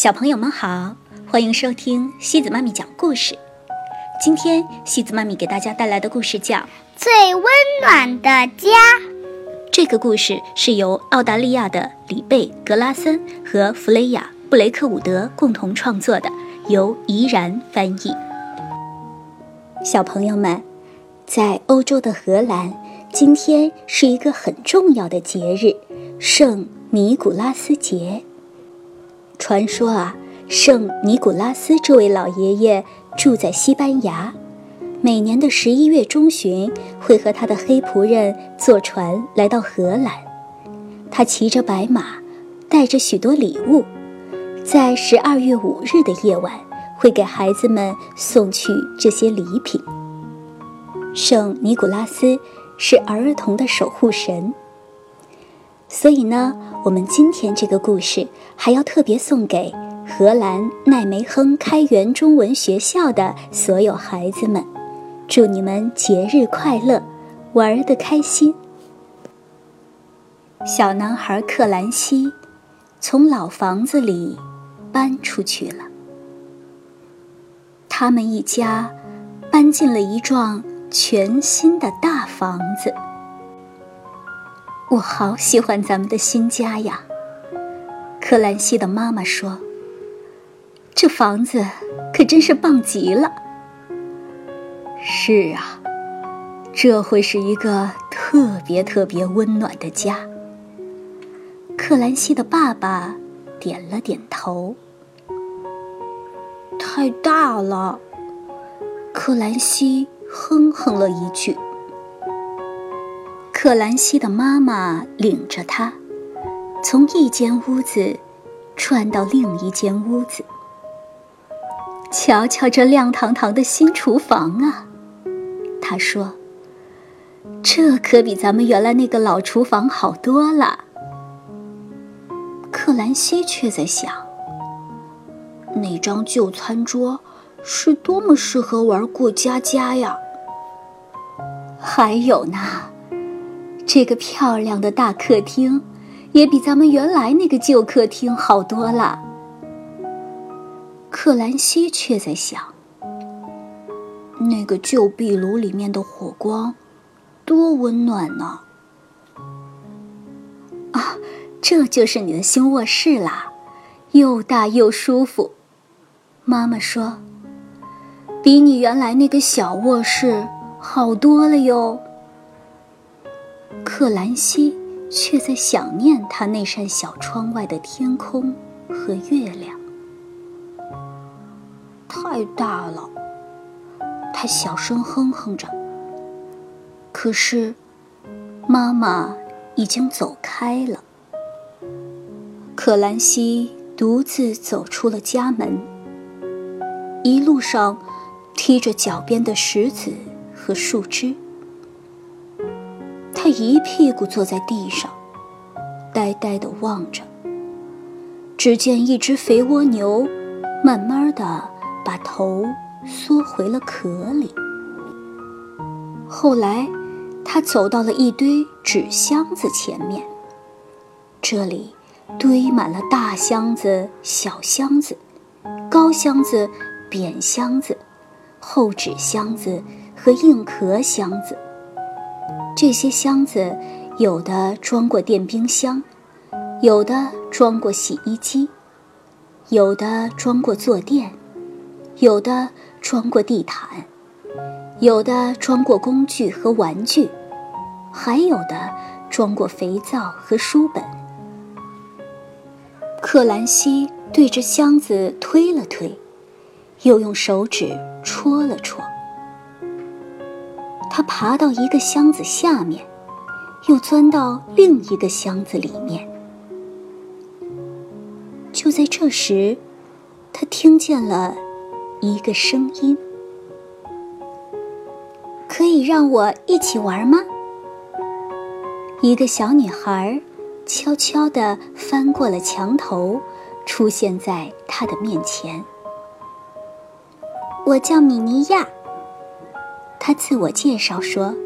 小朋友们好，欢迎收听西子妈咪讲故事。今天西子妈咪给大家带来的故事叫《最温暖的家》。这个故事是由澳大利亚的里贝·格拉森和弗雷亚·布雷克伍德共同创作的，由怡然翻译。小朋友们，在欧洲的荷兰，今天是一个很重要的节日——圣尼古拉斯节。传说啊，圣尼古拉斯这位老爷爷住在西班牙，每年的十一月中旬会和他的黑仆人坐船来到荷兰。他骑着白马，带着许多礼物，在十二月五日的夜晚会给孩子们送去这些礼品。圣尼古拉斯是儿童的守护神。所以呢，我们今天这个故事还要特别送给荷兰奈梅亨开元中文学校的所有孩子们，祝你们节日快乐，玩得开心。小男孩克兰西从老房子里搬出去了，他们一家搬进了一幢全新的大房子。我好喜欢咱们的新家呀，克兰西的妈妈说：“这房子可真是棒极了。”是啊，这会是一个特别特别温暖的家。克兰西的爸爸点了点头。太大了，克兰西哼哼了一句。克兰西的妈妈领着他，从一间屋子转到另一间屋子。瞧瞧这亮堂堂的新厨房啊！他说：“这可比咱们原来那个老厨房好多了。”克兰西却在想：那张旧餐桌是多么适合玩过家家呀！还有呢。这个漂亮的大客厅，也比咱们原来那个旧客厅好多了。克兰西却在想：那个旧壁炉里面的火光，多温暖呢！啊，这就是你的新卧室啦，又大又舒服。妈妈说：“比你原来那个小卧室好多了哟。”克兰西却在想念他那扇小窗外的天空和月亮。太大了，他小声哼哼着。可是，妈妈已经走开了。克兰西独自走出了家门，一路上踢着脚边的石子和树枝。他一屁股坐在地上，呆呆地望着。只见一只肥蜗牛，慢慢地把头缩回了壳里。后来，他走到了一堆纸箱子前面。这里堆满了大箱子、小箱子、高箱子、扁箱子、厚纸箱子和硬壳箱子。这些箱子，有的装过电冰箱，有的装过洗衣机，有的装过坐垫，有的装过地毯，有的装过工具和玩具，还有的装过肥皂和书本。克兰西对着箱子推了推，又用手指戳了戳。他爬到一个箱子下面，又钻到另一个箱子里面。就在这时，他听见了一个声音：“可以让我一起玩吗？”一个小女孩悄悄地翻过了墙头，出现在他的面前。“我叫米尼亚。”他自我介绍说：“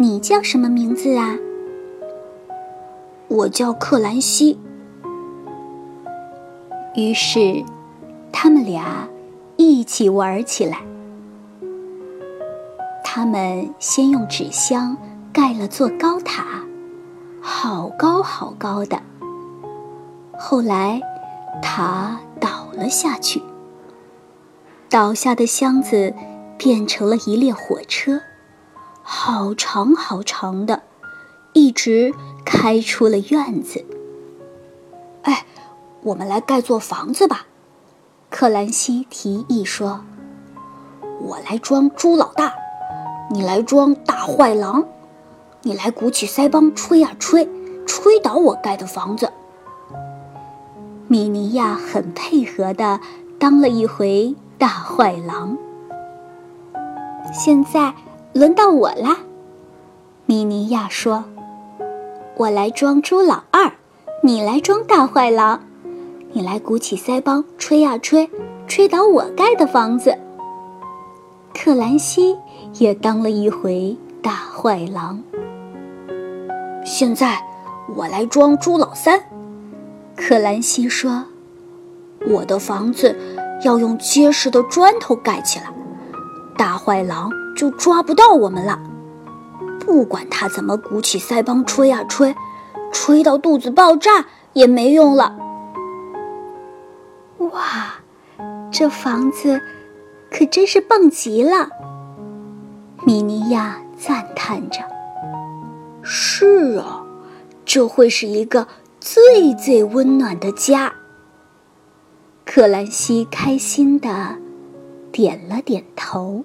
你叫什么名字啊？”“我叫克兰西。”于是，他们俩一起玩起来。他们先用纸箱盖了座高塔，好高好高的。后来，塔倒了下去，倒下的箱子变成了一列火车，好长好长的，一直开出了院子。哎，我们来盖座房子吧，克兰西提议说：“我来装猪老大。”你来装大坏狼，你来鼓起腮帮吹呀吹，吹倒我盖的房子。米尼亚很配合的当了一回大坏狼。现在轮到我啦，米尼亚说：“我来装猪老二，你来装大坏狼，你来鼓起腮帮吹呀吹，吹倒我盖的房子。”克兰西也当了一回大坏狼。现在我来装猪老三，克兰西说：“我的房子要用结实的砖头盖起来，大坏狼就抓不到我们了。不管他怎么鼓起腮帮吹啊吹，吹到肚子爆炸也没用了。”哇，这房子！可真是棒极了，米尼亚赞叹着。是啊，这会是一个最最温暖的家。克兰西开心的点了点头。